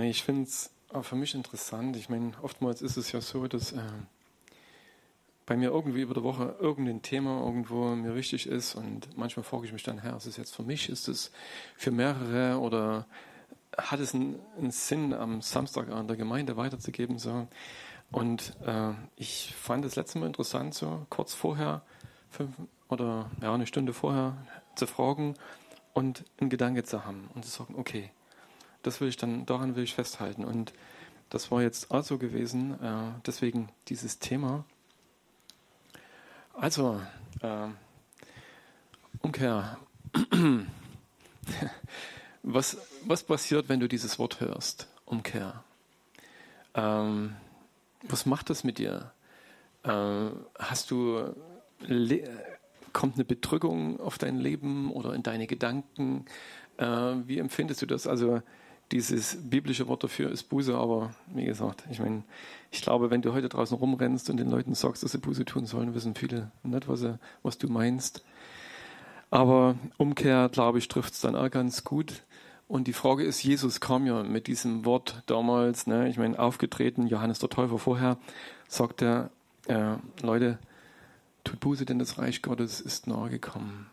Nee, ich finde es für mich interessant. Ich meine, oftmals ist es ja so, dass äh, bei mir irgendwie über der Woche irgendein Thema irgendwo mir wichtig ist und manchmal frage ich mich dann, Herr, ist es jetzt für mich, ist es für mehrere oder hat es einen, einen Sinn, am Samstag an der Gemeinde weiterzugeben? So. Und äh, ich fand es letzte Mal interessant, so kurz vorher, fünf oder ja, eine Stunde vorher zu fragen und einen Gedanke zu haben und zu sagen, okay, das will ich dann, daran will ich festhalten. Und das war jetzt auch so gewesen, äh, deswegen dieses Thema. Also, äh, Umkehr. was, was passiert, wenn du dieses Wort hörst? Umkehr. Ähm, was macht das mit dir? Äh, hast du kommt eine Bedrückung auf dein Leben oder in deine Gedanken? Äh, wie empfindest du das? Also dieses biblische Wort dafür ist Buße, aber wie gesagt, ich meine, ich glaube, wenn du heute draußen rumrennst und den Leuten sagst, dass sie Buße tun sollen, wissen viele nicht, was, sie, was du meinst. Aber Umkehr, glaube ich, trifft es dann auch ganz gut. Und die Frage ist, Jesus kam ja mit diesem Wort damals, ne, ich meine, aufgetreten, Johannes der Täufer vorher, sagt er, äh, Leute, tut Buße, denn das Reich Gottes ist nahe gekommen.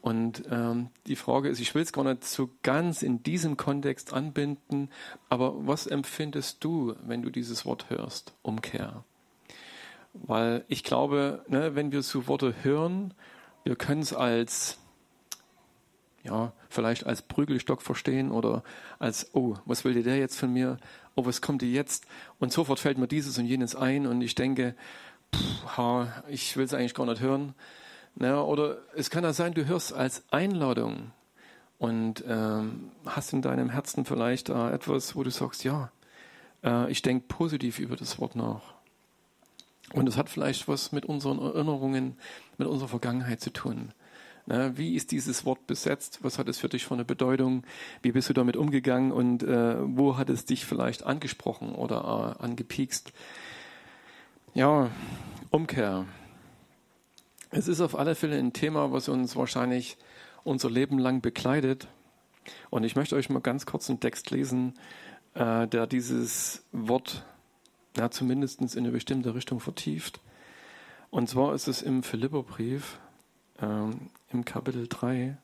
Und ähm, die Frage ist, ich will es gar nicht so ganz in diesem Kontext anbinden, aber was empfindest du, wenn du dieses Wort hörst, Umkehr? Weil ich glaube, ne, wenn wir so Worte hören, wir können es als, ja, vielleicht als Prügelstock verstehen oder als, oh, was will der jetzt von mir? Oh, was kommt dir jetzt? Und sofort fällt mir dieses und jenes ein und ich denke, pff, ha, ich will es eigentlich gar nicht hören. Ja, oder es kann ja sein, du hörst als Einladung und ähm, hast in deinem Herzen vielleicht äh, etwas, wo du sagst, ja, äh, ich denke positiv über das Wort nach. Und es hat vielleicht was mit unseren Erinnerungen, mit unserer Vergangenheit zu tun. Na, wie ist dieses Wort besetzt? Was hat es für dich für eine Bedeutung? Wie bist du damit umgegangen und äh, wo hat es dich vielleicht angesprochen oder äh, angepiekst? Ja, Umkehr. Es ist auf alle Fälle ein Thema, was uns wahrscheinlich unser Leben lang begleitet. Und ich möchte euch mal ganz kurz einen Text lesen, äh, der dieses Wort ja, zumindest in eine bestimmte Richtung vertieft. Und zwar ist es im Philipperbrief, äh, im Kapitel 3,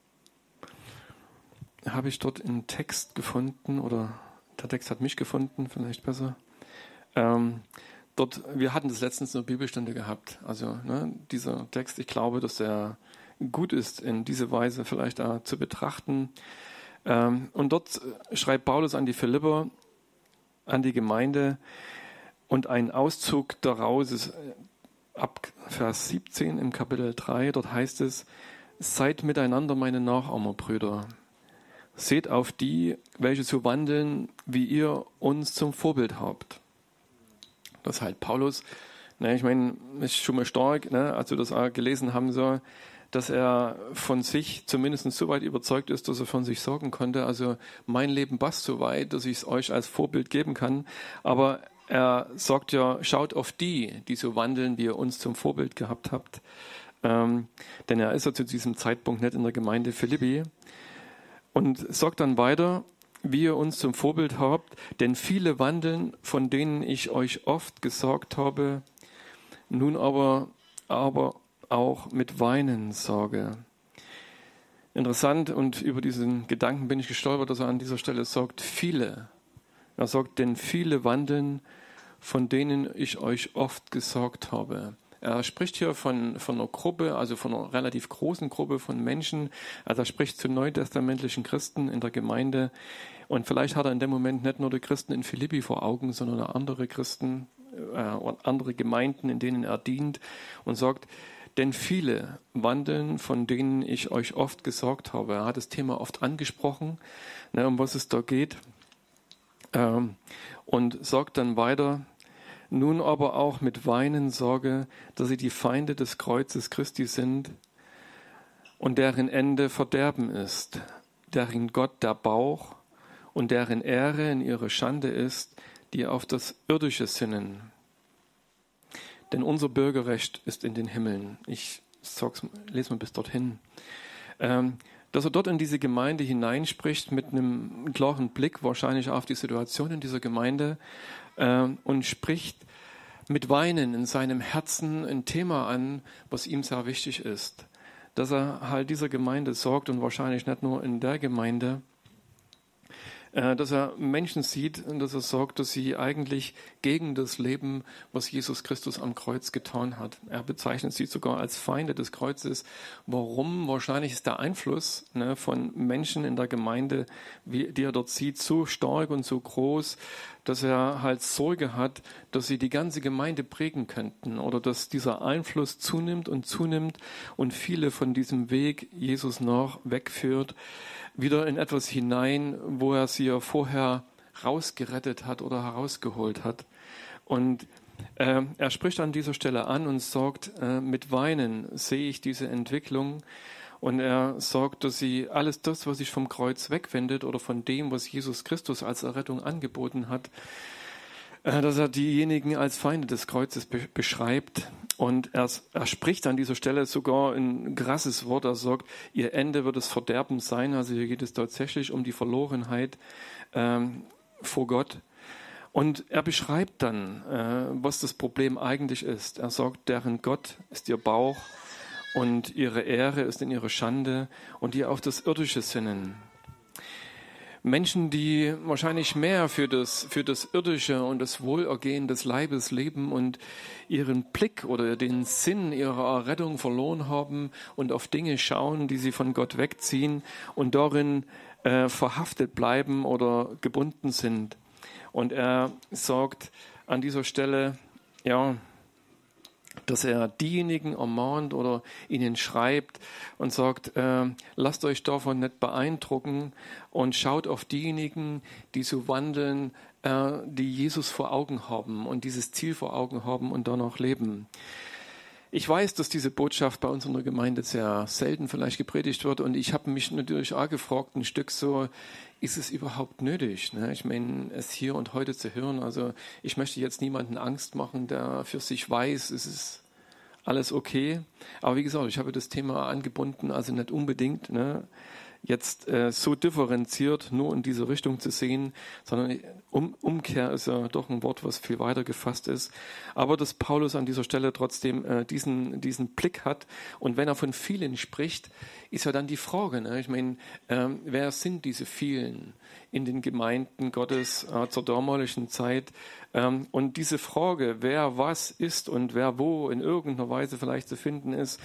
habe ich dort einen Text gefunden, oder der Text hat mich gefunden, vielleicht besser. Ähm, dort, wir hatten das letztens eine Bibelstunde gehabt. Also ne, dieser Text, ich glaube, dass er gut ist, in diese Weise vielleicht da zu betrachten. Ähm, und dort schreibt Paulus an die Philipper, an die Gemeinde, und ein Auszug daraus ist äh, ab Vers 17 im Kapitel 3, dort heißt es, seid miteinander meine Nachahmerbrüder. Seht auf die, welche so wandeln, wie ihr uns zum Vorbild habt dass halt Paulus, ne, ich meine, ist schon mal stark, ne, als wir das auch gelesen haben, so, dass er von sich zumindest so weit überzeugt ist, dass er von sich sorgen konnte. Also mein Leben passt so weit, dass ich es euch als Vorbild geben kann. Aber er sagt ja, schaut auf die, die so wandeln, wie ihr uns zum Vorbild gehabt habt. Ähm, denn er ist ja zu diesem Zeitpunkt nicht in der Gemeinde Philippi. Und sagt dann weiter, wie ihr uns zum Vorbild habt, denn viele wandeln, von denen ich euch oft gesagt habe, nun aber, aber auch mit Weinen sorge. Interessant und über diesen Gedanken bin ich gestolpert, dass er an dieser Stelle sagt, viele. Er sagt, denn viele wandeln, von denen ich euch oft gesagt habe. Er spricht hier von, von einer Gruppe, also von einer relativ großen Gruppe von Menschen. Also er spricht zu neutestamentlichen Christen in der Gemeinde. Und vielleicht hat er in dem Moment nicht nur die Christen in Philippi vor Augen, sondern andere Christen äh, und andere Gemeinden, in denen er dient und sagt, denn viele wandeln, von denen ich euch oft gesorgt habe. Er hat das Thema oft angesprochen, ne, um was es da geht. Ähm, und sagt dann weiter, nun aber auch mit Weinen sorge, dass sie die Feinde des Kreuzes Christi sind und deren Ende Verderben ist, deren Gott der Bauch und deren Ehre in ihre Schande ist, die auf das Irdische sinnen. Denn unser Bürgerrecht ist in den Himmeln. Ich lese mal bis dorthin. Ähm, dass er dort in diese Gemeinde hineinspricht mit einem klaren Blick wahrscheinlich auf die Situation in dieser Gemeinde äh, und spricht mit Weinen in seinem Herzen ein Thema an, was ihm sehr wichtig ist. Dass er halt dieser Gemeinde sorgt und wahrscheinlich nicht nur in der Gemeinde, dass er Menschen sieht und dass er sorgt, dass sie eigentlich gegen das Leben, was Jesus Christus am Kreuz getan hat. Er bezeichnet sie sogar als Feinde des Kreuzes. Warum? Wahrscheinlich ist der Einfluss ne, von Menschen in der Gemeinde, wie, die er dort sieht, so stark und so groß, dass er halt Sorge hat, dass sie die ganze Gemeinde prägen könnten oder dass dieser Einfluss zunimmt und zunimmt und viele von diesem Weg Jesus nach wegführt wieder in etwas hinein, wo er sie ja vorher rausgerettet hat oder herausgeholt hat. Und äh, er spricht an dieser Stelle an und sagt, äh, mit Weinen sehe ich diese Entwicklung. Und er sagt, dass sie alles das, was sich vom Kreuz wegwendet oder von dem, was Jesus Christus als Errettung angeboten hat, äh, dass er diejenigen als Feinde des Kreuzes be beschreibt und er, er, spricht an dieser Stelle sogar ein krasses Wort. Er sagt, ihr Ende wird das Verderben sein. Also hier geht es tatsächlich um die Verlorenheit ähm, vor Gott. Und er beschreibt dann, äh, was das Problem eigentlich ist. Er sagt, deren Gott ist ihr Bauch und ihre Ehre ist in ihrer Schande und die auf das Irdische sinnen. Menschen, die wahrscheinlich mehr für das, für das Irdische und das Wohlergehen des Leibes leben und ihren Blick oder den Sinn ihrer Errettung verloren haben und auf Dinge schauen, die sie von Gott wegziehen und darin äh, verhaftet bleiben oder gebunden sind. Und er sagt an dieser Stelle, ja, dass er diejenigen ermahnt oder ihnen schreibt und sagt, äh, lasst euch davon nicht beeindrucken und schaut auf diejenigen, die so wandeln, äh, die Jesus vor Augen haben und dieses Ziel vor Augen haben und danach leben. Ich weiß, dass diese Botschaft bei uns in der Gemeinde sehr selten vielleicht gepredigt wird und ich habe mich natürlich auch gefragt, ein Stück so, ist es überhaupt nötig? Ne? Ich meine, es hier und heute zu hören. Also ich möchte jetzt niemanden Angst machen, der für sich weiß, es ist alles okay. Aber wie gesagt, ich habe das Thema angebunden, also nicht unbedingt. Ne? Jetzt äh, so differenziert nur in diese Richtung zu sehen, sondern um, Umkehr ist ja doch ein Wort, was viel weiter gefasst ist. Aber dass Paulus an dieser Stelle trotzdem äh, diesen, diesen Blick hat und wenn er von vielen spricht, ist ja dann die Frage, ne? ich meine, ähm, wer sind diese vielen in den Gemeinden Gottes äh, zur damaligen Zeit? Ähm, und diese Frage, wer was ist und wer wo in irgendeiner Weise vielleicht zu finden ist,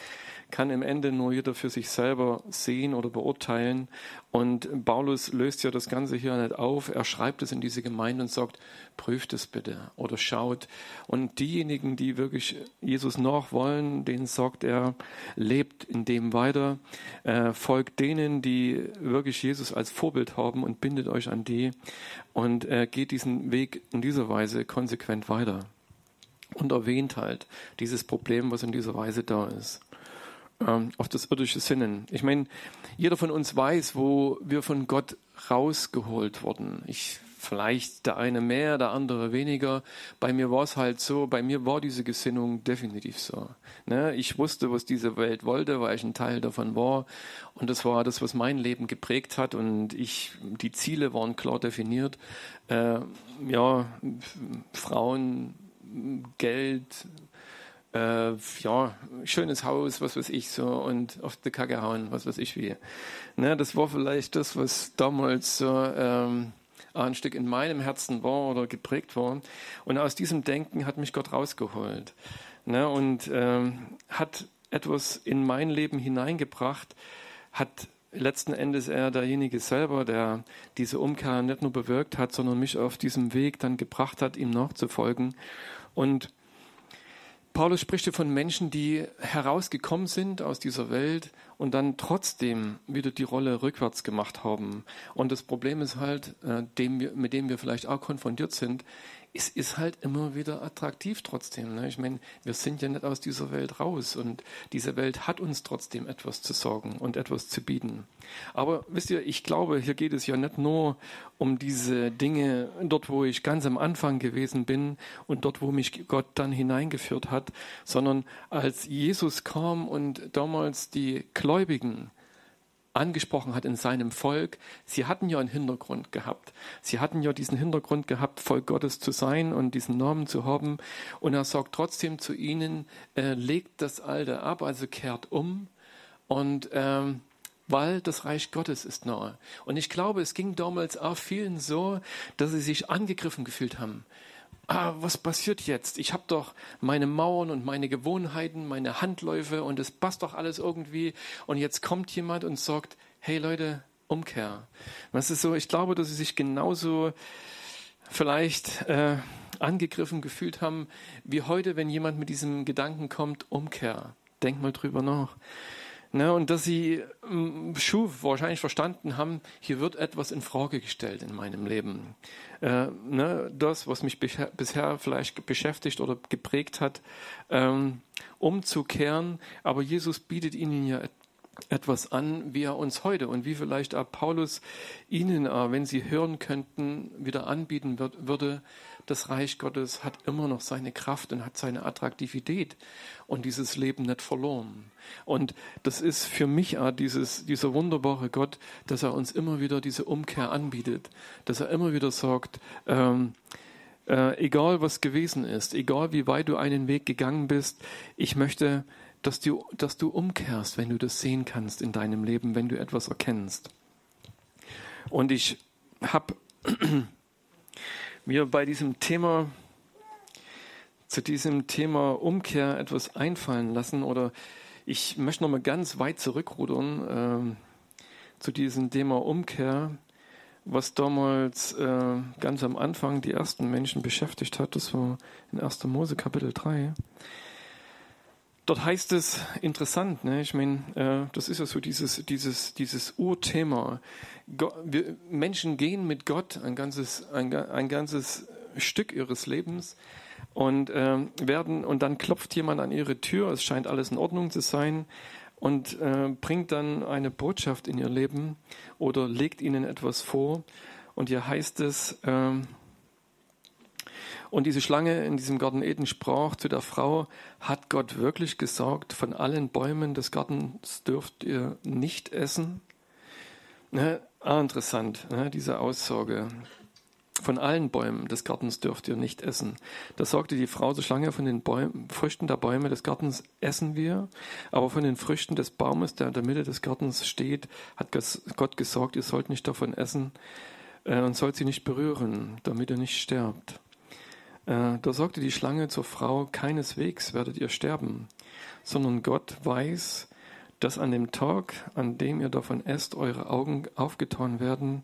kann im Ende nur jeder für sich selber sehen oder beurteilen. Und Paulus löst ja das Ganze hier nicht auf. Er schreibt es in diese Gemeinde und sagt, prüft es bitte oder schaut. Und diejenigen, die wirklich Jesus nachwollen, denen sagt er, lebt in dem weiter, äh, folgt denen, die wirklich Jesus als Vorbild haben und bindet euch an die und äh, geht diesen Weg in dieser Weise konsequent weiter. Und erwähnt halt dieses Problem, was in dieser Weise da ist ähm, auf das irdische Sinnen. Ich meine, jeder von uns weiß, wo wir von Gott rausgeholt wurden. Ich vielleicht der eine mehr, der andere weniger. Bei mir war es halt so, bei mir war diese Gesinnung definitiv so. Ne? Ich wusste, was diese Welt wollte, weil ich ein Teil davon war. Und das war das, was mein Leben geprägt hat. Und ich, die Ziele waren klar definiert. Äh, ja, Frauen, Geld, äh, ja, schönes Haus, was weiß ich so, und auf die Kacke hauen, was weiß ich wie. Ne, das war vielleicht das, was damals so ähm, ein Stück in meinem Herzen war oder geprägt war. Und aus diesem Denken hat mich Gott rausgeholt ne, und ähm, hat etwas in mein Leben hineingebracht, hat letzten Endes er derjenige selber, der diese Umkehr nicht nur bewirkt hat, sondern mich auf diesem Weg dann gebracht hat, ihm nachzufolgen. Und Paulus spricht hier von Menschen, die herausgekommen sind aus dieser Welt und dann trotzdem wieder die Rolle rückwärts gemacht haben. Und das Problem ist halt, äh, dem wir, mit dem wir vielleicht auch konfrontiert sind, es ist halt immer wieder attraktiv trotzdem. Ne? Ich meine, wir sind ja nicht aus dieser Welt raus und diese Welt hat uns trotzdem etwas zu sorgen und etwas zu bieten. Aber wisst ihr, ich glaube, hier geht es ja nicht nur um diese Dinge dort, wo ich ganz am Anfang gewesen bin und dort, wo mich Gott dann hineingeführt hat, sondern als Jesus kam und damals die Gläubigen angesprochen hat in seinem Volk. Sie hatten ja einen Hintergrund gehabt. Sie hatten ja diesen Hintergrund gehabt, Volk Gottes zu sein und diesen Namen zu haben. Und er sagt trotzdem zu ihnen, äh, legt das Alte ab, also kehrt um. Und ähm, weil das Reich Gottes ist nahe. Und ich glaube, es ging damals auch vielen so, dass sie sich angegriffen gefühlt haben ah, was passiert jetzt? Ich habe doch meine Mauern und meine Gewohnheiten, meine Handläufe und es passt doch alles irgendwie. Und jetzt kommt jemand und sagt, hey Leute, Umkehr. Was ist so? Ich glaube, dass sie sich genauso vielleicht äh, angegriffen gefühlt haben wie heute, wenn jemand mit diesem Gedanken kommt, Umkehr. Denk mal drüber nach. Ne, und dass sie ähm, Schuh wahrscheinlich verstanden haben, hier wird etwas in Frage gestellt in meinem Leben. Äh, ne, das, was mich bisher vielleicht beschäftigt oder geprägt hat, ähm, umzukehren. Aber Jesus bietet ihnen ja etwas an, wie er uns heute und wie vielleicht auch Paulus ihnen, wenn sie hören könnten, wieder anbieten wird, würde. Das Reich Gottes hat immer noch seine Kraft und hat seine Attraktivität und dieses Leben nicht verloren. Und das ist für mich auch dieses, dieser wunderbare Gott, dass er uns immer wieder diese Umkehr anbietet, dass er immer wieder sagt, ähm, äh, egal was gewesen ist, egal wie weit du einen Weg gegangen bist, ich möchte dass du, dass du umkehrst, wenn du das sehen kannst in deinem Leben, wenn du etwas erkennst. Und ich habe mir bei diesem Thema, zu diesem Thema Umkehr etwas einfallen lassen oder ich möchte nochmal ganz weit zurückrudern äh, zu diesem Thema Umkehr, was damals äh, ganz am Anfang die ersten Menschen beschäftigt hat. Das war in 1. Mose Kapitel 3. Dort heißt es interessant, ne? ich meine, äh, das ist ja so dieses, dieses, dieses Urthema. Gott, wir, Menschen gehen mit Gott ein ganzes, ein, ein ganzes Stück ihres Lebens und äh, werden und dann klopft jemand an ihre Tür, es scheint alles in Ordnung zu sein und äh, bringt dann eine Botschaft in ihr Leben oder legt ihnen etwas vor und hier heißt es, äh, und diese Schlange in diesem Garten Eden sprach zu der Frau, hat Gott wirklich gesagt, von allen Bäumen des Gartens dürft ihr nicht essen? Ne? Ah, interessant, ne? diese Aussage. Von allen Bäumen des Gartens dürft ihr nicht essen. Da sagte die Frau zur Schlange, von den Bäumen, Früchten der Bäume des Gartens essen wir, aber von den Früchten des Baumes, der in der Mitte des Gartens steht, hat Gott gesagt, ihr sollt nicht davon essen äh, und sollt sie nicht berühren, damit ihr nicht sterbt. Äh, da sagte die Schlange zur Frau, keineswegs werdet ihr sterben, sondern Gott weiß, dass an dem Tag, an dem ihr davon esst, eure Augen aufgetan werden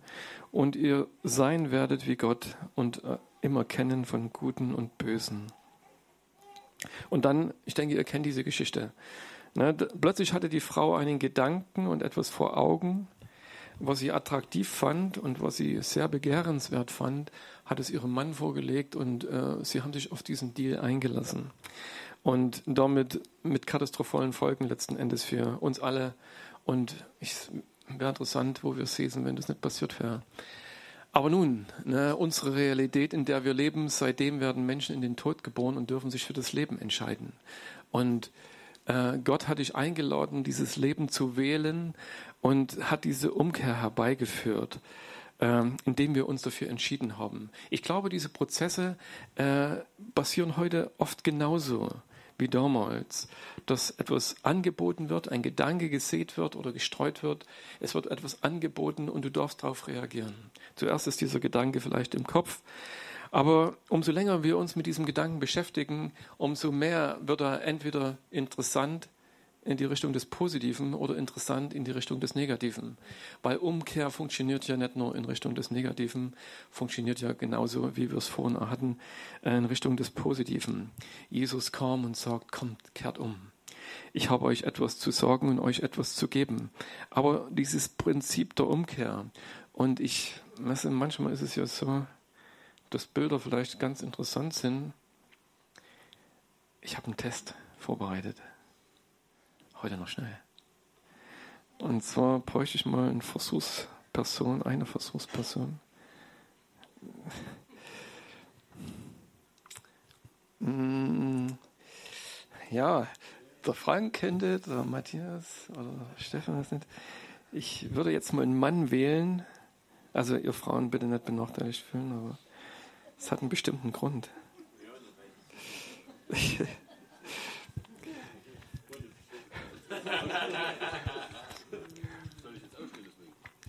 und ihr sein werdet wie Gott und äh, immer kennen von Guten und Bösen. Und dann, ich denke, ihr kennt diese Geschichte. Ne, plötzlich hatte die Frau einen Gedanken und etwas vor Augen, was sie attraktiv fand und was sie sehr begehrenswert fand, hat es ihrem Mann vorgelegt und äh, sie haben sich auf diesen Deal eingelassen. Und damit mit katastrophalen Folgen letzten Endes für uns alle. Und es wäre interessant, wo wir es sehen, wenn das nicht passiert wäre. Aber nun, ne, unsere Realität, in der wir leben, seitdem werden Menschen in den Tod geboren und dürfen sich für das Leben entscheiden. Und äh, Gott hat dich eingeladen, dieses Leben zu wählen und hat diese Umkehr herbeigeführt, ähm, indem wir uns dafür entschieden haben. Ich glaube, diese Prozesse äh, passieren heute oft genauso wie damals, dass etwas angeboten wird, ein Gedanke gesät wird oder gestreut wird. Es wird etwas angeboten und du darfst darauf reagieren. Zuerst ist dieser Gedanke vielleicht im Kopf, aber umso länger wir uns mit diesem Gedanken beschäftigen, umso mehr wird er entweder interessant, in die Richtung des Positiven oder interessant in die Richtung des Negativen. Weil Umkehr funktioniert ja nicht nur in Richtung des Negativen, funktioniert ja genauso, wie wir es vorhin hatten, in Richtung des Positiven. Jesus kam und sagt, kommt, kehrt um. Ich habe euch etwas zu sagen und euch etwas zu geben. Aber dieses Prinzip der Umkehr, und ich, manchmal ist es ja so, dass Bilder vielleicht ganz interessant sind. Ich habe einen Test vorbereitet. Heute noch schnell. Und zwar bräuchte ich mal eine Versuchsperson, eine Versuchsperson. Mm, ja, der Frank kennt es, der Matthias oder Stefan ist nicht. Ich würde jetzt mal einen Mann wählen. Also ihr Frauen bitte nicht benachteiligt fühlen, aber es hat einen bestimmten Grund.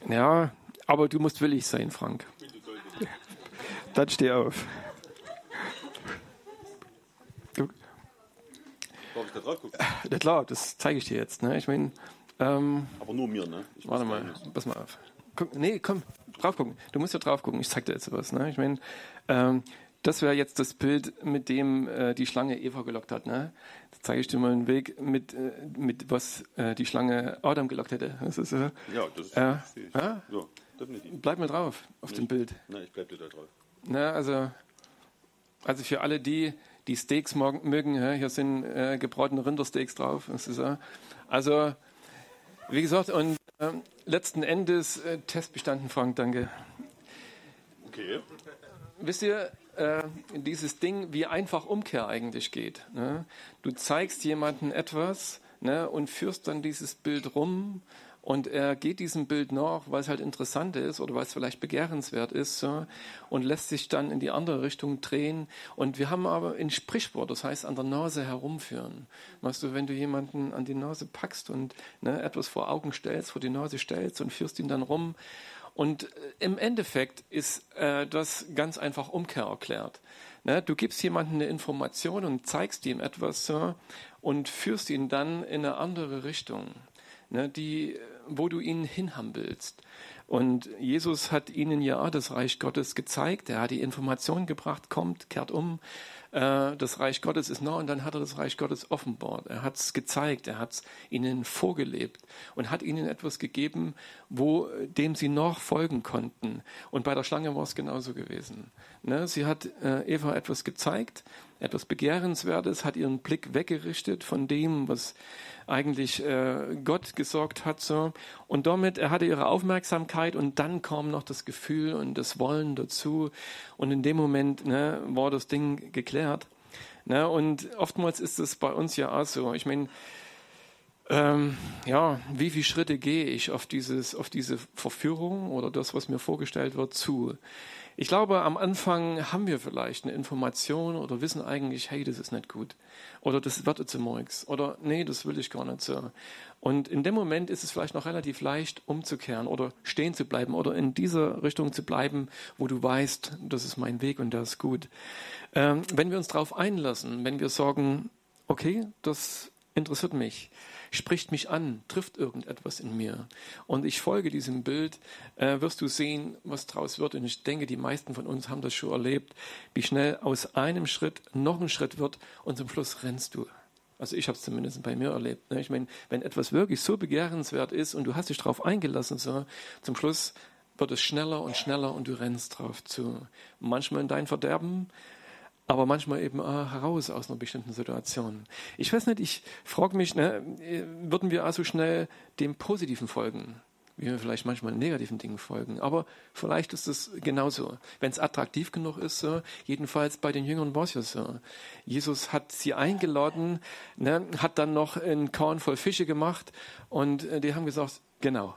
ja, aber du musst willig sein, Frank. Dann steh auf. Darf ich da drauf gucken? Ja, klar, das zeige ich dir jetzt. Ne? Ich meine, ähm, Aber nur mir, ne? Ich warte mal, pass mal auf. Guck, nee, komm, drauf gucken. Du musst ja drauf gucken. Ich zeig dir jetzt was. Ne? Ich meine, ähm, das wäre jetzt das Bild, mit dem äh, die Schlange Eva gelockt hat. Ne? Da zeige ich dir mal einen Weg, mit, äh, mit was äh, die Schlange Adam gelockt hätte. Das ist, äh, Ja, das ist Äh, sehe ich. ja? Definitiv. bleib mal drauf auf dem Bild. Nein, ich bleib dir da drauf. Ne, also, also für alle die, die Steaks morgen, mögen, hier sind äh, gebratene Rindersteaks drauf. Das ist, äh, also, wie gesagt, und ähm, letzten Endes Test bestanden, Frank, danke. Okay. Wisst ihr, äh, dieses Ding, wie einfach Umkehr eigentlich geht. Ne? Du zeigst jemandem etwas ne, und führst dann dieses Bild rum und er geht diesem Bild nach, weil es halt interessant ist oder weil es vielleicht begehrenswert ist so, und lässt sich dann in die andere Richtung drehen. Und wir haben aber ein Sprichwort, das heißt an der Nase herumführen. Weißt du, wenn du jemanden an die Nase packst und ne, etwas vor Augen stellst, vor die Nase stellst und führst ihn dann rum, und äh, im Endeffekt ist äh, das ganz einfach Umkehr erklärt. Ne? Du gibst jemandem eine Information und zeigst ihm etwas so, und führst ihn dann in eine andere Richtung, ne? die, wo du ihn hinhaben willst. Und Jesus hat ihnen ja das Reich Gottes gezeigt. Er hat die Information gebracht, kommt, kehrt um. Äh, Das Reich Gottes ist nah und dann hat er das Reich Gottes offenbart. Er hat es gezeigt, er hat es ihnen vorgelebt und hat ihnen etwas gegeben, wo dem sie noch folgen konnten. Und bei der Schlange war es genauso gewesen. Ne? Sie hat äh, Eva etwas gezeigt, etwas Begehrenswertes, hat ihren Blick weggerichtet von dem, was eigentlich äh, Gott gesorgt hat. So. Und damit, er hatte ihre Aufmerksamkeit und dann kam noch das Gefühl und das Wollen dazu. Und in dem Moment ne, war das Ding geklärt. Ne? Und oftmals ist es bei uns ja auch so. Ich meine, ähm, ja, wie viele Schritte gehe ich auf, dieses, auf diese Verführung oder das, was mir vorgestellt wird, zu? Ich glaube, am Anfang haben wir vielleicht eine Information oder wissen eigentlich, hey, das ist nicht gut. Oder das wird jetzt morgens. Oder nee, das will ich gar nicht so. Und in dem Moment ist es vielleicht noch relativ leicht, umzukehren oder stehen zu bleiben oder in dieser Richtung zu bleiben, wo du weißt, das ist mein Weg und das ist gut. Ähm, wenn wir uns darauf einlassen, wenn wir sagen, okay, das interessiert mich, spricht mich an, trifft irgendetwas in mir und ich folge diesem Bild, äh, wirst du sehen, was draus wird. Und ich denke, die meisten von uns haben das schon erlebt, wie schnell aus einem Schritt noch ein Schritt wird und zum Schluss rennst du. Also ich habe es zumindest bei mir erlebt. Ne? Ich meine, wenn etwas wirklich so begehrenswert ist und du hast dich darauf eingelassen, so, zum Schluss wird es schneller und schneller und du rennst drauf zu. Manchmal in dein Verderben, aber manchmal eben auch heraus aus einer bestimmten Situation. Ich weiß nicht, ich frage mich, ne, würden wir also schnell dem Positiven folgen, wie wir vielleicht manchmal negativen Dingen folgen. Aber vielleicht ist es genauso. Wenn es attraktiv genug ist, so, jedenfalls bei den Jüngern war es ja so. Jesus hat sie eingeladen, ne, hat dann noch einen Korn voll Fische gemacht und äh, die haben gesagt, genau,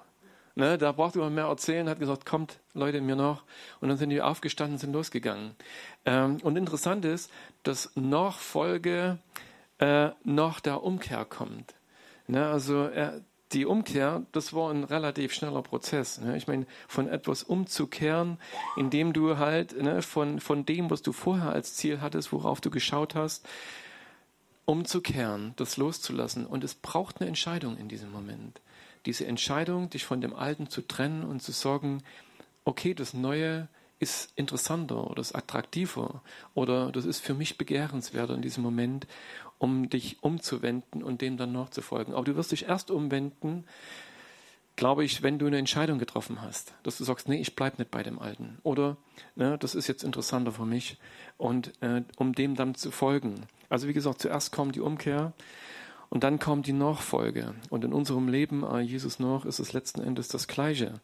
Ne, da braucht man mehr erzählen, hat gesagt, kommt Leute mir nach. Und dann sind die aufgestanden, sind losgegangen. Ähm, und interessant ist, dass Nachfolge äh, nach der Umkehr kommt. Ne, also äh, die Umkehr, das war ein relativ schneller Prozess. Ne? Ich meine, von etwas umzukehren, indem du halt ne, von, von dem, was du vorher als Ziel hattest, worauf du geschaut hast, umzukehren, das loszulassen. Und es braucht eine Entscheidung in diesem Moment. Diese Entscheidung, dich von dem Alten zu trennen und zu sagen, okay, das Neue ist interessanter oder ist attraktiver oder das ist für mich begehrenswerter in diesem Moment, um dich umzuwenden und dem dann nachzufolgen. Aber du wirst dich erst umwenden, glaube ich, wenn du eine Entscheidung getroffen hast, dass du sagst, nee, ich bleibe nicht bei dem Alten. Oder ne, das ist jetzt interessanter für mich und äh, um dem dann zu folgen. Also wie gesagt, zuerst kommt die Umkehr und dann kommt die Nachfolge. Und in unserem Leben, äh, Jesus nach, ist es letzten Endes das Gleiche.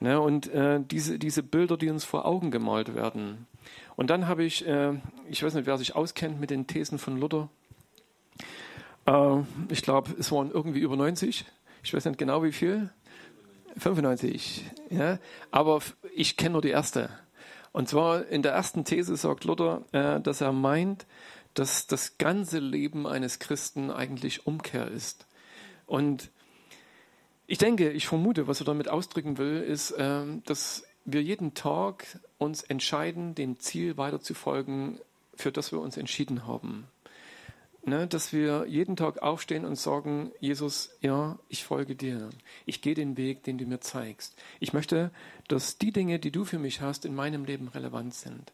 Ne, und äh, diese, diese Bilder, die uns vor Augen gemalt werden. Und dann habe ich, äh, ich weiß nicht, wer sich auskennt mit den Thesen von Luther. Äh, ich glaube, es waren irgendwie über 90. Ich weiß nicht genau wie viel. 95, ja. Aber ich kenne nur die erste. Und zwar in der ersten These sagt Luther, äh, dass er meint, dass das ganze Leben eines Christen eigentlich Umkehr ist. Und ich denke, ich vermute, was er damit ausdrücken will, ist, ähm, dass wir jeden Tag uns entscheiden, dem Ziel weiter zu folgen, für das wir uns entschieden haben. Ne, dass wir jeden Tag aufstehen und sagen, Jesus, ja, ich folge dir. Ich gehe den Weg, den du mir zeigst. Ich möchte, dass die Dinge, die du für mich hast, in meinem Leben relevant sind.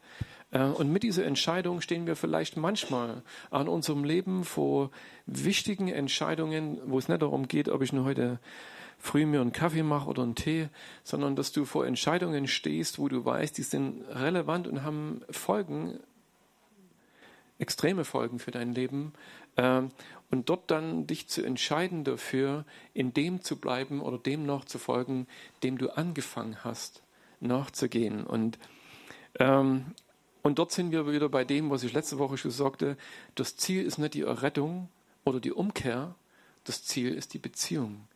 Äh, und mit dieser Entscheidung stehen wir vielleicht manchmal an unserem Leben vor wichtigen Entscheidungen, wo es nicht darum geht, ob ich nur heute früh mir einen Kaffee mache oder einen Tee, sondern dass du vor Entscheidungen stehst, wo du weißt, die sind relevant und haben Folgen, extreme Folgen für dein Leben. Ähm, und dort dann dich zu entscheiden dafür, in dem zu bleiben oder dem nachzufolgen, dem du angefangen hast, nachzugehen. Und, ähm, und dort sind wir wieder bei dem, was ich letzte Woche schon sagte. Das Ziel ist nicht die Errettung oder die Umkehr, das Ziel ist die Beziehung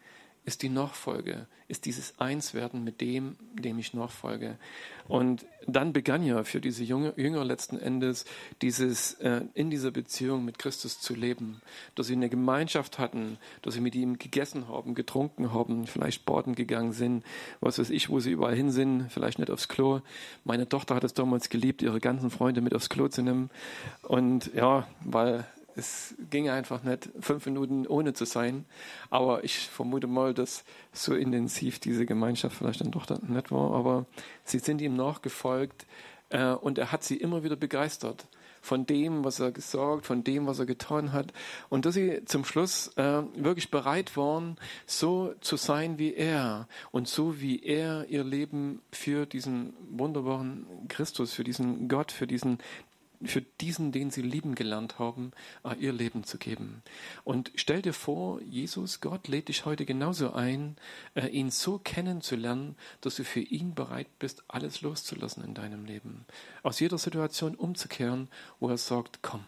ist die Nachfolge, ist dieses Einswerden mit dem, dem ich nachfolge. Und dann begann ja für diese Junge, Jünger letzten Endes dieses äh, in dieser Beziehung mit Christus zu leben, dass sie eine Gemeinschaft hatten, dass sie mit ihm gegessen haben, getrunken haben, vielleicht baden gegangen sind, was weiß ich, wo sie überall hin sind, vielleicht nicht aufs Klo. Meine Tochter hat es damals geliebt, ihre ganzen Freunde mit aufs Klo zu nehmen. Und ja, weil es ging einfach nicht, fünf Minuten ohne zu sein. Aber ich vermute mal, dass so intensiv diese Gemeinschaft vielleicht dann doch nicht war. Aber sie sind ihm nachgefolgt äh, und er hat sie immer wieder begeistert von dem, was er gesagt, von dem, was er getan hat. Und dass sie zum Schluss äh, wirklich bereit waren, so zu sein wie er und so wie er ihr Leben für diesen wunderbaren Christus, für diesen Gott, für diesen für diesen, den sie lieben gelernt haben, äh, ihr Leben zu geben. Und stell dir vor, Jesus, Gott lädt dich heute genauso ein, äh, ihn so kennenzulernen, dass du für ihn bereit bist, alles loszulassen in deinem Leben. Aus jeder Situation umzukehren, wo er sagt, komm,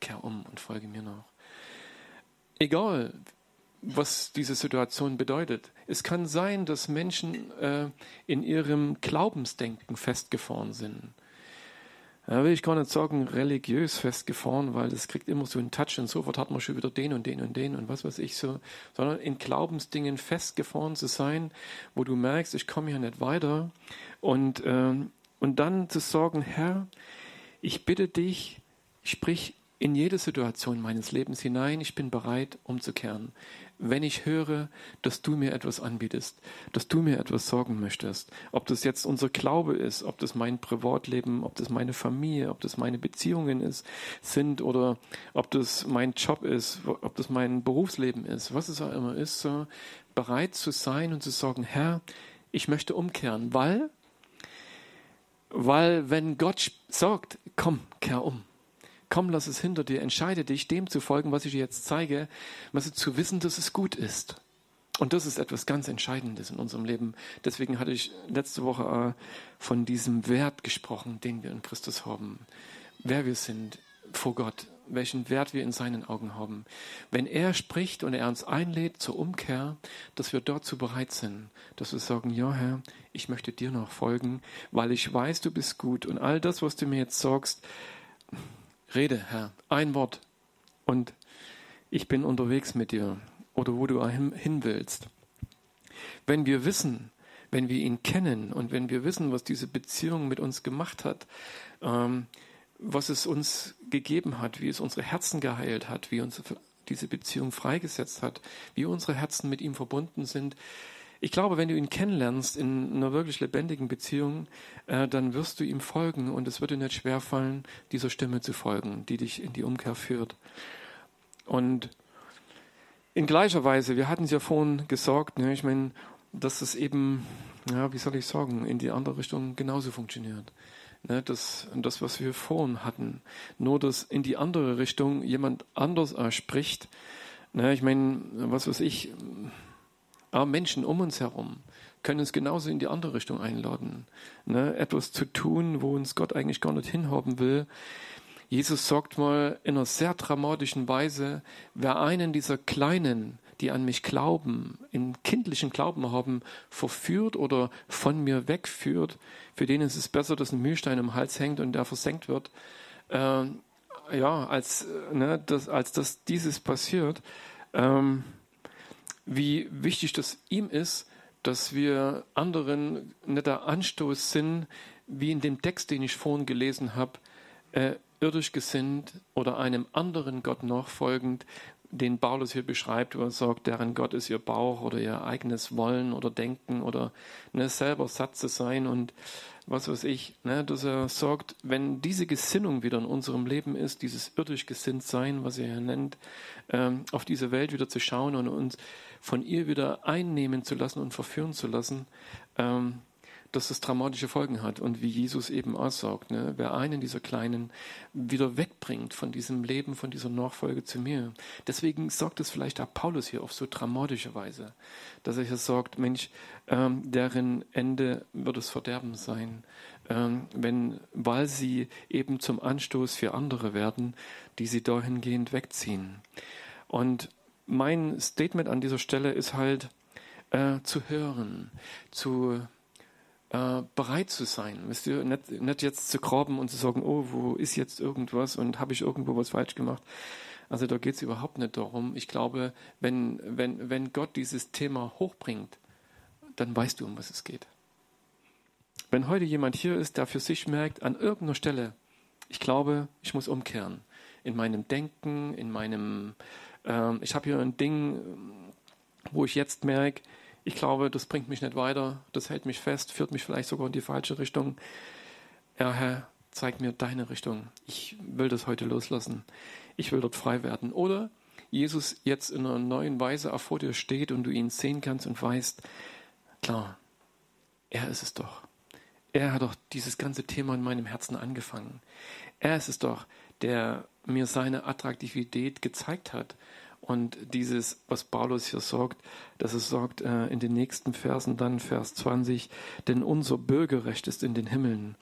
kehr um und folge mir nach. Egal, was diese Situation bedeutet. Es kann sein, dass Menschen äh, in ihrem Glaubensdenken festgefahren sind da will ich gar nicht sagen, religiös festgefahren, weil das kriegt immer so einen Touch und sofort hat man schon wieder den und den und den und was weiß ich so, sondern in Glaubensdingen festgefahren zu sein, wo du merkst, ich komme hier nicht weiter. Und, ähm, und dann zu sagen, Herr, ich bitte dich, sprich in jede Situation meines Lebens hinein, ich bin bereit umzukehren wenn ich höre, dass du mir etwas anbietest, dass du mir etwas sorgen möchtest. Ob das jetzt unser Glaube ist, ob das mein Privatleben, ob das meine Familie, ob das meine Beziehungen ist, sind oder ob das mein Job ist, ob das mein Berufsleben ist, was es auch immer ist, so bereit zu sein und zu sagen, Herr, ich möchte umkehren, weil, weil wenn Gott sagt, komm, kehr um, komm, lass es hinter dir, entscheide dich, dem zu folgen, was ich dir jetzt zeige, was zu wissen, dass es gut ist. Und das ist etwas ganz Entscheidendes in unserem Leben. Deswegen hatte ich letzte Woche äh, von diesem Wert gesprochen, den wir in Christus haben. Wer wir sind vor Gott, welchen Wert wir in seinen Augen haben. Wenn er spricht und er uns einlädt zur Umkehr, dass wir dazu bereit sind, dass wir sagen, ja Herr, ich möchte dir noch folgen, weil ich weiß, du bist gut und all das, was du mir jetzt sagst, Rede, Herr, ein Wort und ich bin unterwegs mit dir oder wo du hin willst. Wenn wir wissen, wenn wir ihn kennen und wenn wir wissen, was diese Beziehung mit uns gemacht hat, ähm, was es uns gegeben hat, wie es unsere Herzen geheilt hat, wie uns diese Beziehung freigesetzt hat, wie unsere Herzen mit ihm verbunden sind, ich glaube, wenn du ihn kennenlernst in einer wirklich lebendigen Beziehung, äh, dann wirst du ihm folgen und es wird dir nicht schwerfallen, dieser Stimme zu folgen, die dich in die Umkehr führt. Und in gleicher Weise, wir hatten es ja vorhin gesagt, ne, ich meine, dass es eben, ja, wie soll ich sagen, in die andere Richtung genauso funktioniert. Ne, das, das, was wir vorhin hatten. Nur, dass in die andere Richtung jemand anders spricht. Ne, ich meine, was weiß ich, aber Menschen um uns herum können uns genauso in die andere Richtung einladen. Ne? Etwas zu tun, wo uns Gott eigentlich gar nicht hinhaben will. Jesus sagt mal in einer sehr dramatischen Weise, wer einen dieser Kleinen, die an mich glauben, in kindlichen Glauben haben, verführt oder von mir wegführt, für denen ist es besser, dass ein Mühlstein im Hals hängt und der versenkt wird, äh, ja, als, ne, das, als dass dieses passiert. Ähm, wie wichtig das ihm ist, dass wir anderen nicht der Anstoß sind, wie in dem Text, den ich vorhin gelesen habe, äh, irdisch gesinnt oder einem anderen Gott nachfolgend, den Paulus hier beschreibt, wo er sagt, deren Gott ist ihr Bauch oder ihr eigenes Wollen oder Denken oder ne, selber satt zu sein und was weiß ich, ne, dass er sagt, wenn diese Gesinnung wieder in unserem Leben ist, dieses irdisch gesinnt sein, was er hier nennt, ähm, auf diese Welt wieder zu schauen und uns von ihr wieder einnehmen zu lassen und verführen zu lassen, ähm, dass das dramatische Folgen hat. Und wie Jesus eben aussagt, ne, wer einen dieser Kleinen wieder wegbringt von diesem Leben, von dieser Nachfolge zu mir. Deswegen sagt es vielleicht auch Paulus hier auf so dramatische Weise, dass er hier sagt, Mensch, ähm, deren Ende wird es Verderben sein, ähm, wenn, weil sie eben zum Anstoß für andere werden, die sie dahingehend wegziehen. Und mein Statement an dieser Stelle ist halt, äh, zu hören, zu äh, bereit zu sein. Wisst ihr, nicht, nicht jetzt zu graben und zu sagen, oh, wo ist jetzt irgendwas und habe ich irgendwo was falsch gemacht. Also da geht es überhaupt nicht darum. Ich glaube, wenn, wenn, wenn Gott dieses Thema hochbringt, dann weißt du, um was es geht. Wenn heute jemand hier ist, der für sich merkt, an irgendeiner Stelle, ich glaube, ich muss umkehren. In meinem Denken, in meinem, äh, ich habe hier ein Ding, wo ich jetzt merke, ich glaube, das bringt mich nicht weiter, das hält mich fest, führt mich vielleicht sogar in die falsche Richtung. Ja, Herr, zeig mir deine Richtung. Ich will das heute loslassen. Ich will dort frei werden. Oder Jesus jetzt in einer neuen Weise vor dir steht und du ihn sehen kannst und weißt, klar, er ist es doch. Er hat doch dieses ganze Thema in meinem Herzen angefangen. Er ist es doch, der mir seine Attraktivität gezeigt hat. Und dieses, was Paulus hier sagt, dass es sagt äh, in den nächsten Versen, dann Vers 20, denn unser Bürgerrecht ist in den Himmeln,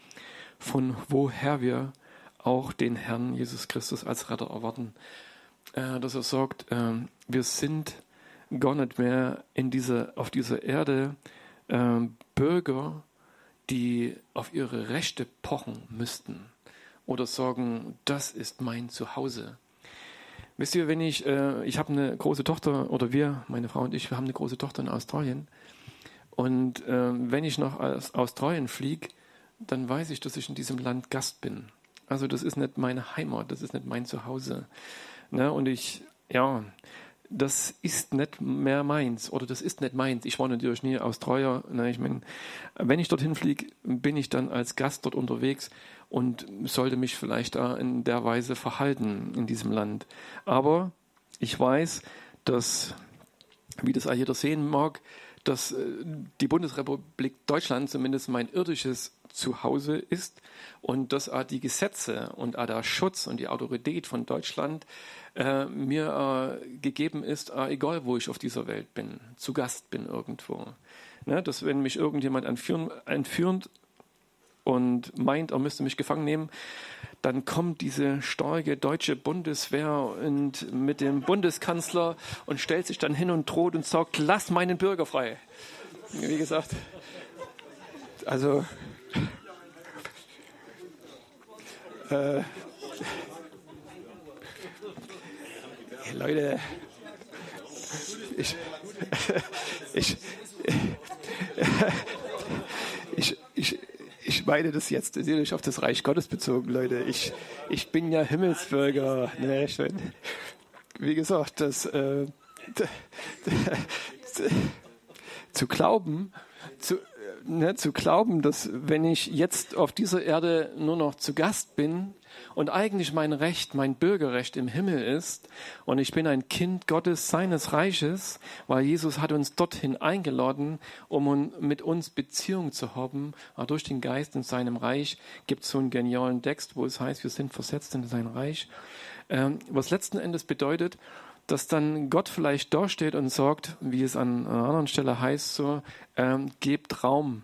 von woher wir auch den Herrn Jesus Christus als Retter erwarten. Äh, dass er sagt, äh, wir sind gar nicht mehr in dieser, auf dieser Erde äh, Bürger, die auf ihre Rechte pochen müssten oder sagen, das ist mein Zuhause Wisst ihr, wenn ich, äh, ich habe eine große Tochter, oder wir, meine Frau und ich, wir haben eine große Tochter in Australien. Und äh, wenn ich nach Australien fliege, dann weiß ich, dass ich in diesem Land Gast bin. Also das ist nicht meine Heimat, das ist nicht mein Zuhause. Ne? Und ich, ja, das ist nicht mehr meins oder das ist nicht meins. Ich war natürlich nie Australier. Ne? Ich meine, wenn ich dorthin fliege, bin ich dann als Gast dort unterwegs und sollte mich vielleicht da in der Weise verhalten in diesem Land. Aber ich weiß, dass, wie das jeder sehen mag, dass äh, die Bundesrepublik Deutschland zumindest mein irdisches Zuhause ist und dass die Gesetze und der Schutz und die Autorität von Deutschland äh, mir äh, gegeben ist, äh, egal wo ich auf dieser Welt bin, zu Gast bin irgendwo. Ne, dass wenn mich irgendjemand entführen, entführen und meint, er müsste mich gefangen nehmen, dann kommt diese starke deutsche Bundeswehr und mit dem Bundeskanzler und stellt sich dann hin und droht und sagt, lass meinen Bürger frei. Wie gesagt, also äh, Leute, ich, ich, ich meine das jetzt natürlich auf das Reich Gottes bezogen, Leute. Ich, ich bin ja Himmelsbürger. Ne? Mein, wie gesagt, das äh, zu glauben, zu, ne, zu glauben, dass wenn ich jetzt auf dieser Erde nur noch zu Gast bin, und eigentlich mein Recht, mein Bürgerrecht im Himmel ist und ich bin ein Kind Gottes, seines Reiches, weil Jesus hat uns dorthin eingeladen, um mit uns Beziehung zu haben, aber durch den Geist in seinem Reich gibt es so einen genialen Text, wo es heißt, wir sind versetzt in sein Reich, ähm, was letzten Endes bedeutet, dass dann Gott vielleicht dasteht und sagt, wie es an einer anderen Stelle heißt, so, ähm, gebt Raum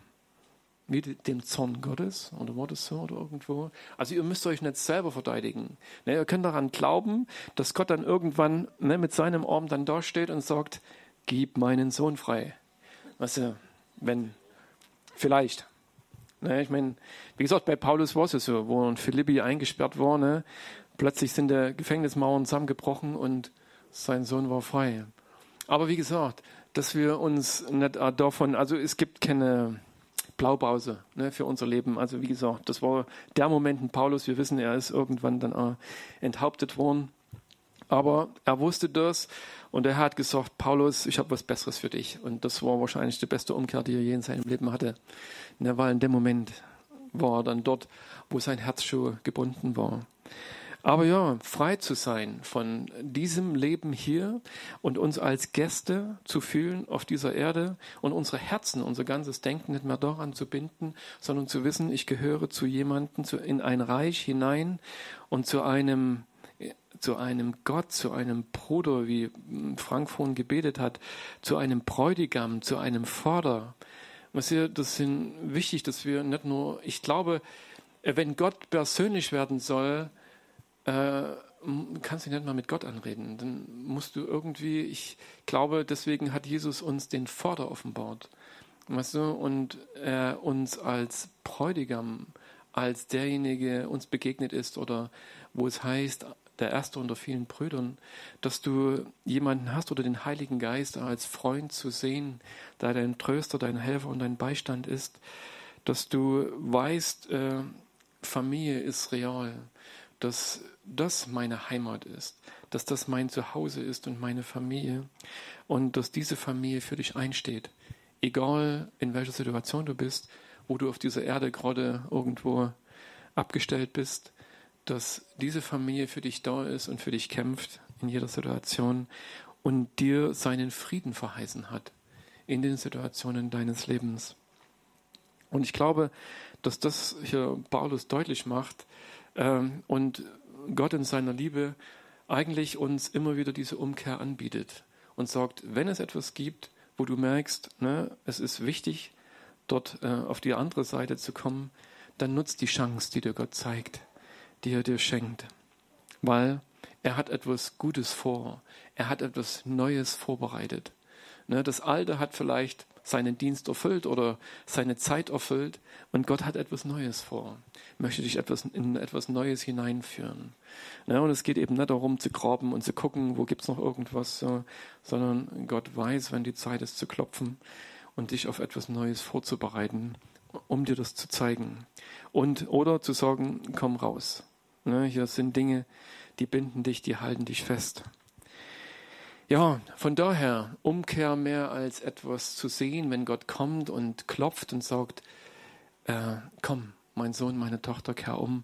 wie dem Zorn Gottes oder war das so oder irgendwo? Also ihr müsst euch nicht selber verteidigen. Ne, ihr könnt daran glauben, dass Gott dann irgendwann ne, mit seinem Arm dann dasteht und sagt, gib meinen Sohn frei. Du, wenn, vielleicht. Ne, ich meine, wie gesagt, bei Paulus war es so, wo in Philippi eingesperrt war, ne, plötzlich sind die Gefängnismauern zusammengebrochen und sein Sohn war frei. Aber wie gesagt, dass wir uns nicht davon, also es gibt keine Blaupause ne, für unser Leben. Also wie gesagt, das war der Moment in Paulus. Wir wissen, er ist irgendwann dann äh, enthauptet worden. Aber er wusste das und er hat gesagt, Paulus, ich habe was Besseres für dich. Und das war wahrscheinlich die beste Umkehr, die er je in seinem Leben hatte. Ne, weil in dem Moment war er dann dort, wo sein Herz schon gebunden war. Aber ja, frei zu sein von diesem Leben hier und uns als Gäste zu fühlen auf dieser Erde und unsere Herzen, unser ganzes Denken nicht mehr daran zu binden, sondern zu wissen, ich gehöre zu jemandem, zu, in ein Reich hinein und zu einem zu einem Gott, zu einem Bruder, wie Frank vorhin gebetet hat, zu einem Bräutigam, zu einem Vater. Was ihr, das sind wichtig, dass wir nicht nur, ich glaube, wenn Gott persönlich werden soll, äh, kannst du nicht mal mit Gott anreden. Dann musst du irgendwie, ich glaube, deswegen hat Jesus uns den Vater offenbart. Weißt du, und er uns als Bräutigam, als derjenige uns begegnet ist oder wo es heißt, der Erste unter vielen Brüdern, dass du jemanden hast oder den Heiligen Geist als Freund zu sehen, der dein Tröster, dein Helfer und dein Beistand ist, dass du weißt, äh, Familie ist real, dass das meine Heimat ist, dass das mein Zuhause ist und meine Familie und dass diese Familie für dich einsteht. Egal in welcher Situation du bist, wo du auf dieser Erde gerade irgendwo abgestellt bist, dass diese Familie für dich da ist und für dich kämpft in jeder Situation und dir seinen Frieden verheißen hat in den Situationen deines Lebens. Und ich glaube, dass das hier Paulus deutlich macht ähm, und Gott in seiner Liebe eigentlich uns immer wieder diese Umkehr anbietet und sagt, wenn es etwas gibt, wo du merkst, ne, es ist wichtig, dort äh, auf die andere Seite zu kommen, dann nutzt die Chance, die dir Gott zeigt, die er dir schenkt. Weil er hat etwas Gutes vor. Er hat etwas Neues vorbereitet. Ne, das Alte hat vielleicht seinen Dienst erfüllt oder seine Zeit erfüllt und Gott hat etwas Neues vor, möchte dich etwas, in etwas Neues hineinführen. Ja, und es geht eben nicht darum zu graben und zu gucken, wo gibt es noch irgendwas, sondern Gott weiß, wenn die Zeit ist zu klopfen und dich auf etwas Neues vorzubereiten, um dir das zu zeigen. Und oder zu sagen, komm raus. Ja, hier sind Dinge, die binden dich, die halten dich fest. Ja, von daher, Umkehr mehr als etwas zu sehen, wenn Gott kommt und klopft und sagt, äh, komm, mein Sohn, meine Tochter, kehr um,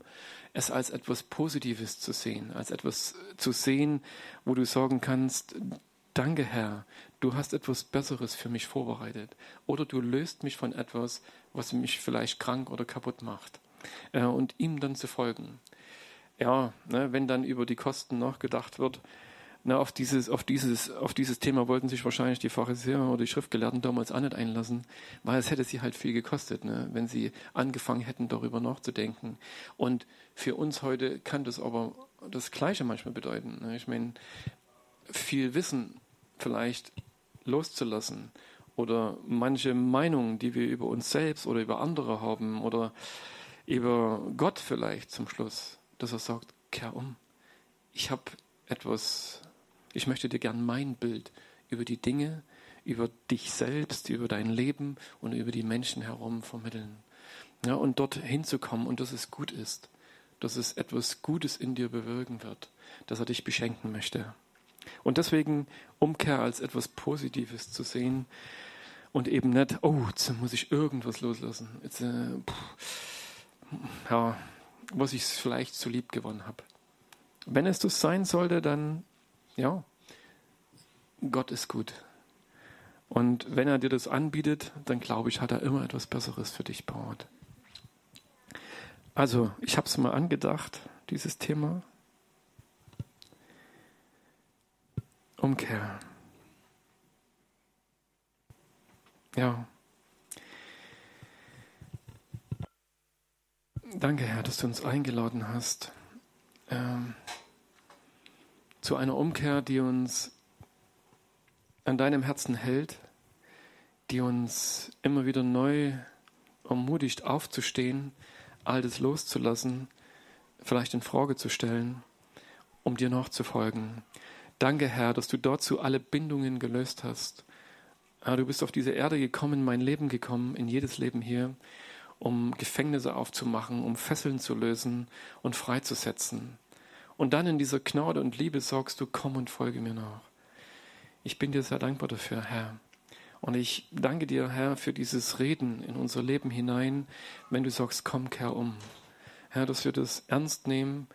es als etwas Positives zu sehen, als etwas zu sehen, wo du sagen kannst, danke Herr, du hast etwas Besseres für mich vorbereitet. Oder du löst mich von etwas, was mich vielleicht krank oder kaputt macht. Äh, und ihm dann zu folgen. Ja, ne, wenn dann über die Kosten nachgedacht wird, na, auf, dieses, auf, dieses, auf dieses Thema wollten sich wahrscheinlich die Pharisäer oder die Schriftgelehrten damals auch nicht einlassen, weil es hätte sie halt viel gekostet, ne, wenn sie angefangen hätten, darüber nachzudenken. Und für uns heute kann das aber das Gleiche manchmal bedeuten. Ne. Ich meine, viel Wissen vielleicht loszulassen oder manche Meinungen, die wir über uns selbst oder über andere haben oder über Gott vielleicht zum Schluss, dass er sagt, kehr um. Ich habe etwas ich möchte dir gern mein Bild über die Dinge, über dich selbst, über dein Leben und über die Menschen herum vermitteln. Ja, und dort hinzukommen und dass es gut ist, dass es etwas Gutes in dir bewirken wird, dass er dich beschenken möchte. Und deswegen Umkehr als etwas Positives zu sehen und eben nicht, oh, jetzt muss ich irgendwas loslassen. Jetzt, äh, ja, was ich vielleicht zu lieb gewonnen habe. Wenn es das sein sollte, dann ja, Gott ist gut. Und wenn er dir das anbietet, dann glaube ich, hat er immer etwas Besseres für dich parat. Also, ich habe es mal angedacht, dieses Thema. Umkehr. Ja. Danke, Herr, dass du uns eingeladen hast ähm, zu einer Umkehr, die uns an deinem Herzen hält, die uns immer wieder neu ermutigt, aufzustehen, all das loszulassen, vielleicht in Frage zu stellen, um dir nachzufolgen. Danke, Herr, dass du dazu alle Bindungen gelöst hast. Du bist auf diese Erde gekommen, mein Leben gekommen, in jedes Leben hier, um Gefängnisse aufzumachen, um Fesseln zu lösen und freizusetzen. Und dann in dieser Gnade und Liebe sagst du, komm und folge mir nach. Ich bin dir sehr dankbar dafür, Herr. Und ich danke dir, Herr, für dieses Reden in unser Leben hinein, wenn du sagst, komm, kehr um. Herr, dass wir das ernst nehmen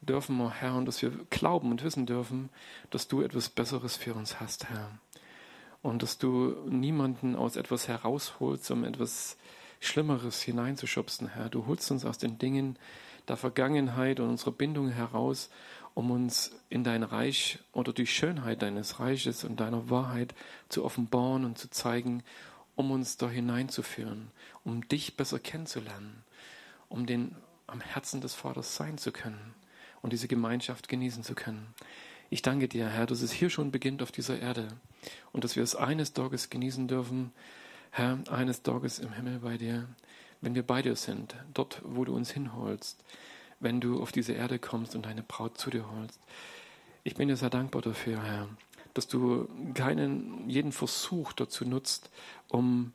dürfen, oh Herr, und dass wir glauben und wissen dürfen, dass du etwas Besseres für uns hast, Herr. Und dass du niemanden aus etwas herausholst, um etwas Schlimmeres hineinzuschubsen, Herr. Du holst uns aus den Dingen der Vergangenheit und unserer Bindung heraus, um uns in dein Reich oder die Schönheit deines Reiches und deiner Wahrheit zu offenbaren und zu zeigen, um uns da hineinzuführen, um dich besser kennenzulernen, um den am Herzen des Vaters sein zu können und diese Gemeinschaft genießen zu können. Ich danke dir, Herr, dass es hier schon beginnt auf dieser Erde und dass wir es eines Tages genießen dürfen, Herr, eines Tages im Himmel bei dir, wenn wir bei dir sind, dort, wo du uns hinholst, wenn du auf diese Erde kommst und deine Braut zu dir holst. Ich bin dir sehr dankbar dafür, Herr, dass du keinen, jeden Versuch dazu nutzt, um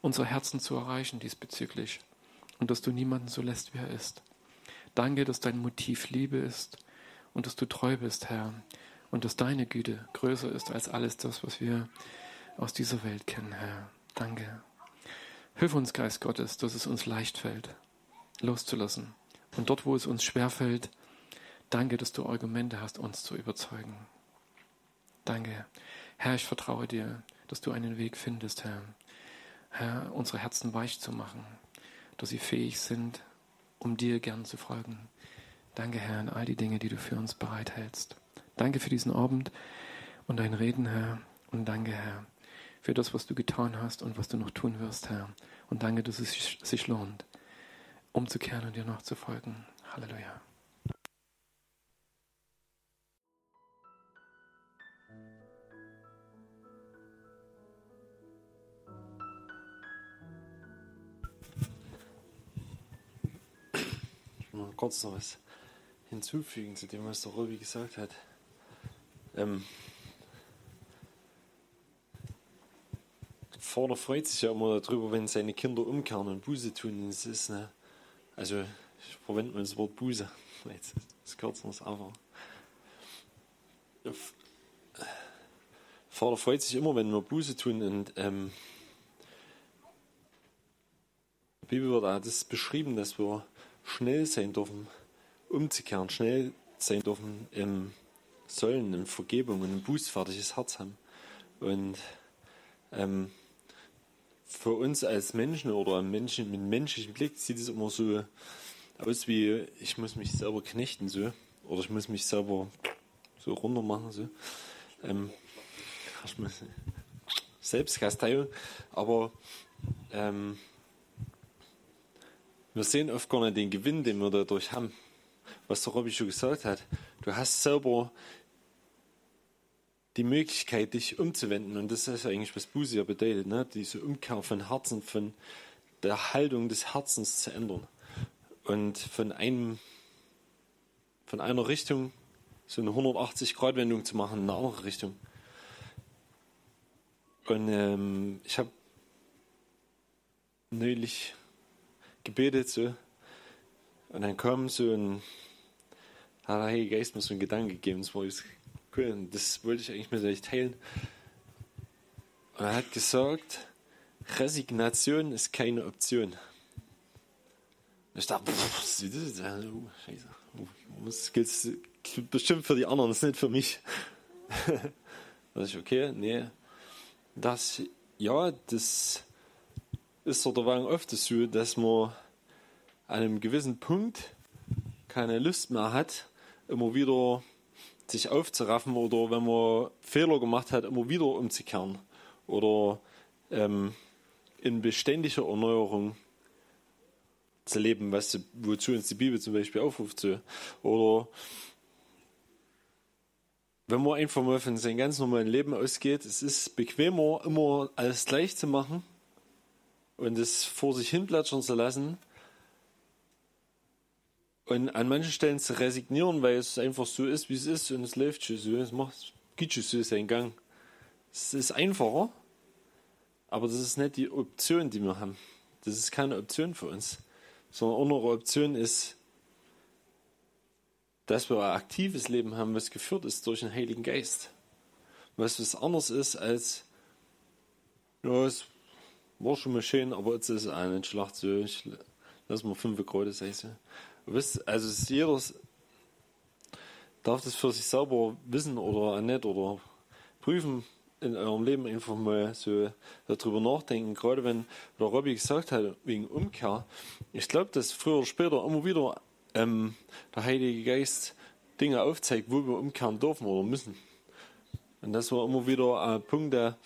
unser Herzen zu erreichen diesbezüglich und dass du niemanden so lässt, wie er ist. Danke, dass dein Motiv Liebe ist und dass du treu bist, Herr, und dass deine Güte größer ist als alles das, was wir aus dieser Welt kennen, Herr. Danke. Hilf uns, Geist Gottes, dass es uns leicht fällt, loszulassen. Und dort, wo es uns schwerfällt, danke, dass du Argumente hast, uns zu überzeugen. Danke. Herr, ich vertraue dir, dass du einen Weg findest, Herr. Herr, unsere Herzen weich zu machen, dass sie fähig sind, um dir gern zu folgen. Danke, Herr, an all die Dinge, die du für uns bereithältst. Danke für diesen Abend und dein Reden, Herr. Und danke, Herr, für das, was du getan hast und was du noch tun wirst, Herr. Und danke, dass es sich lohnt, umzukehren und dir nachzufolgen. Halleluja. mal kurz noch was hinzufügen zu dem, was der Robi gesagt hat. Ähm, Vater freut sich ja immer darüber, wenn seine Kinder umkehren und Buße tun. Das ist, ne, also ich verwende mal das Wort Buße. Jetzt ist kürzer, aber Vater freut sich immer, wenn wir Buße tun und ähm, die Bibel wird auch das beschrieben, dass wir schnell sein dürfen, umzukehren, schnell sein dürfen im Sollen, in Vergebung und ein bußfertiges Herz haben. Und ähm, für uns als Menschen oder Menschen mit menschlichem Blick sieht es immer so aus wie, ich muss mich selber knechten so. Oder ich muss mich selber so runter machen. So. Ähm, Selbstkasteiung. Aber ähm, wir sehen oft gar nicht den Gewinn, den wir dadurch haben. Was der Robby schon gesagt hat. Du hast selber die Möglichkeit, dich umzuwenden. Und das ist eigentlich, was Buße ja bedeutet. Ne? Diese Umkehr von Herzen, von der Haltung des Herzens zu ändern. Und von einem, von einer Richtung so eine 180-Grad-Wendung zu machen in eine andere Richtung. Und ähm, ich habe neulich gebetet so. Und dann kam so ein, hat der Heilige Geist mir so einen Gedanken gegeben. Das war cool. Und das wollte ich eigentlich mit euch teilen. Er hat gesagt, Resignation ist keine Option. Ich dachte, ist das? Oh, scheiße. Das gilt bestimmt für die anderen, das ist nicht für mich. da ich, okay, nee. Das, ja, das ist der Wagen oft so, dass man an einem gewissen Punkt keine Lust mehr hat, immer wieder sich aufzuraffen oder wenn man Fehler gemacht hat, immer wieder umzukehren oder ähm, in beständiger Erneuerung zu leben, was, wozu uns die Bibel zum Beispiel aufruft. So. Oder wenn man einfach mal von seinem ganz normalen Leben ausgeht, es ist bequemer, immer alles gleich zu machen und es vor sich hin plätschern zu lassen und an manchen Stellen zu resignieren, weil es einfach so ist, wie es ist und es läuft schon so, es macht, geht schon so seinen Gang. Es ist einfacher, aber das ist nicht die Option, die wir haben. Das ist keine Option für uns, sondern unsere Option ist, dass wir ein aktives Leben haben, was geführt ist durch den Heiligen Geist. Was was anderes ist als, ja, es war schon mal schön, aber jetzt ist es nicht schlecht so. Ich lass mal fünf Grad sein. Wisst, also ist jeder darf das für sich selber wissen oder nicht oder prüfen in eurem Leben einfach mal so darüber nachdenken. Gerade wenn der Robby gesagt hat, wegen Umkehr. Ich glaube, dass früher oder später immer wieder ähm, der Heilige Geist Dinge aufzeigt, wo wir umkehren dürfen oder müssen. Und das war immer wieder ein Punkt der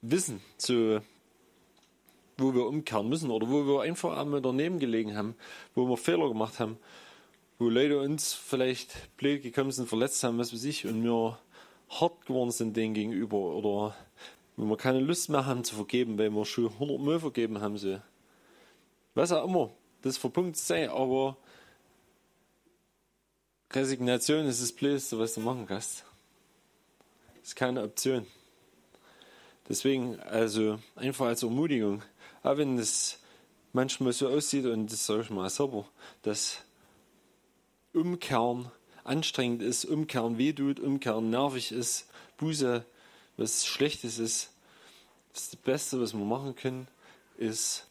Wissen, so, wo wir umkehren müssen oder wo wir einfach einmal daneben gelegen haben, wo wir Fehler gemacht haben, wo Leute uns vielleicht blöd gekommen sind, verletzt haben, was weiß ich, und wir hart geworden sind denen gegenüber oder wo wir keine Lust mehr haben zu vergeben, weil wir schon 100 Mal vergeben haben. So. Was auch immer das verpunkt sei, aber Resignation ist das Blödste, was du machen kannst. Das ist keine Option. Deswegen, also einfach als Ermutigung, auch wenn es manchmal so aussieht, und das sage ich mal selber, dass Umkehren anstrengend ist, Umkehren wehtut, Umkehren nervig ist, Buße was Schlechtes ist, das, Beste, was wir machen können, ist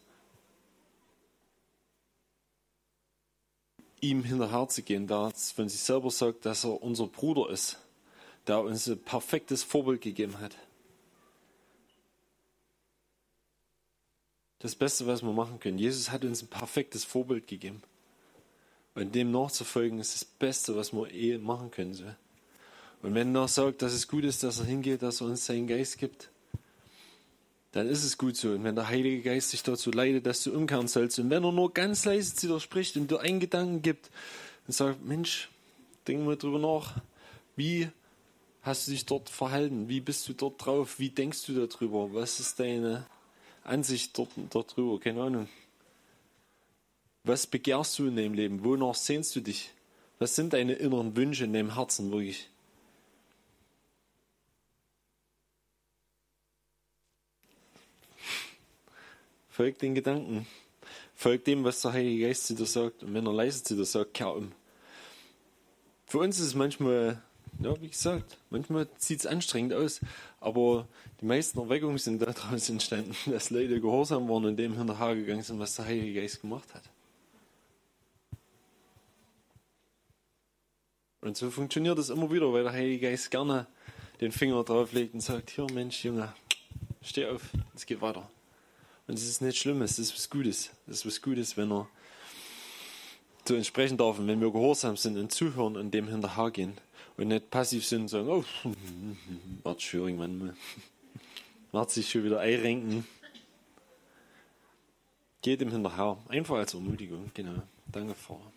ihm hinterher zu gehen, da von sich selber sagt, dass er unser Bruder ist, der uns ein perfektes Vorbild gegeben hat. Das Beste, was wir machen können. Jesus hat uns ein perfektes Vorbild gegeben. Und dem nachzufolgen ist das Beste, was wir eh machen können. Und wenn er sagt, dass es gut ist, dass er hingeht, dass er uns seinen Geist gibt, dann ist es gut so. Und wenn der Heilige Geist dich dazu leitet, dass du umkehren sollst, und wenn er nur ganz leise zu dir spricht und dir einen Gedanken gibt und sagt, Mensch, denk mal drüber nach, wie hast du dich dort verhalten? Wie bist du dort drauf? Wie denkst du darüber? Was ist deine Ansicht dort, drüber? Keine Ahnung. Was begehrst du in deinem Leben? Wonach sehnst du dich? Was sind deine inneren Wünsche in deinem Herzen wirklich? Folg den Gedanken. Folg dem, was der Heilige Geist zu dir sagt. Und wenn er leise zu dir sagt, kehr um. Für uns ist es manchmal, ja, wie gesagt, manchmal sieht es anstrengend aus. Aber die meisten Erweckungen sind daraus entstanden, dass Leute gehorsam waren und dem hinterher gegangen sind, was der Heilige Geist gemacht hat. Und so funktioniert es immer wieder, weil der Heilige Geist gerne den Finger drauf legt und sagt, hier Mensch, Junge, steh auf, es geht weiter. Und es ist nicht schlimm, es ist was Gutes. Es ist was Gutes, wenn er so entsprechen darf und wenn wir gehorsam sind und zuhören und dem hinterhergehen und nicht passiv sind und sagen, oh, warte schon irgendwann mal. Warte sich schon wieder einrenken. Geht dem hinterher. Einfach als Ermutigung, genau. Danke, Vater.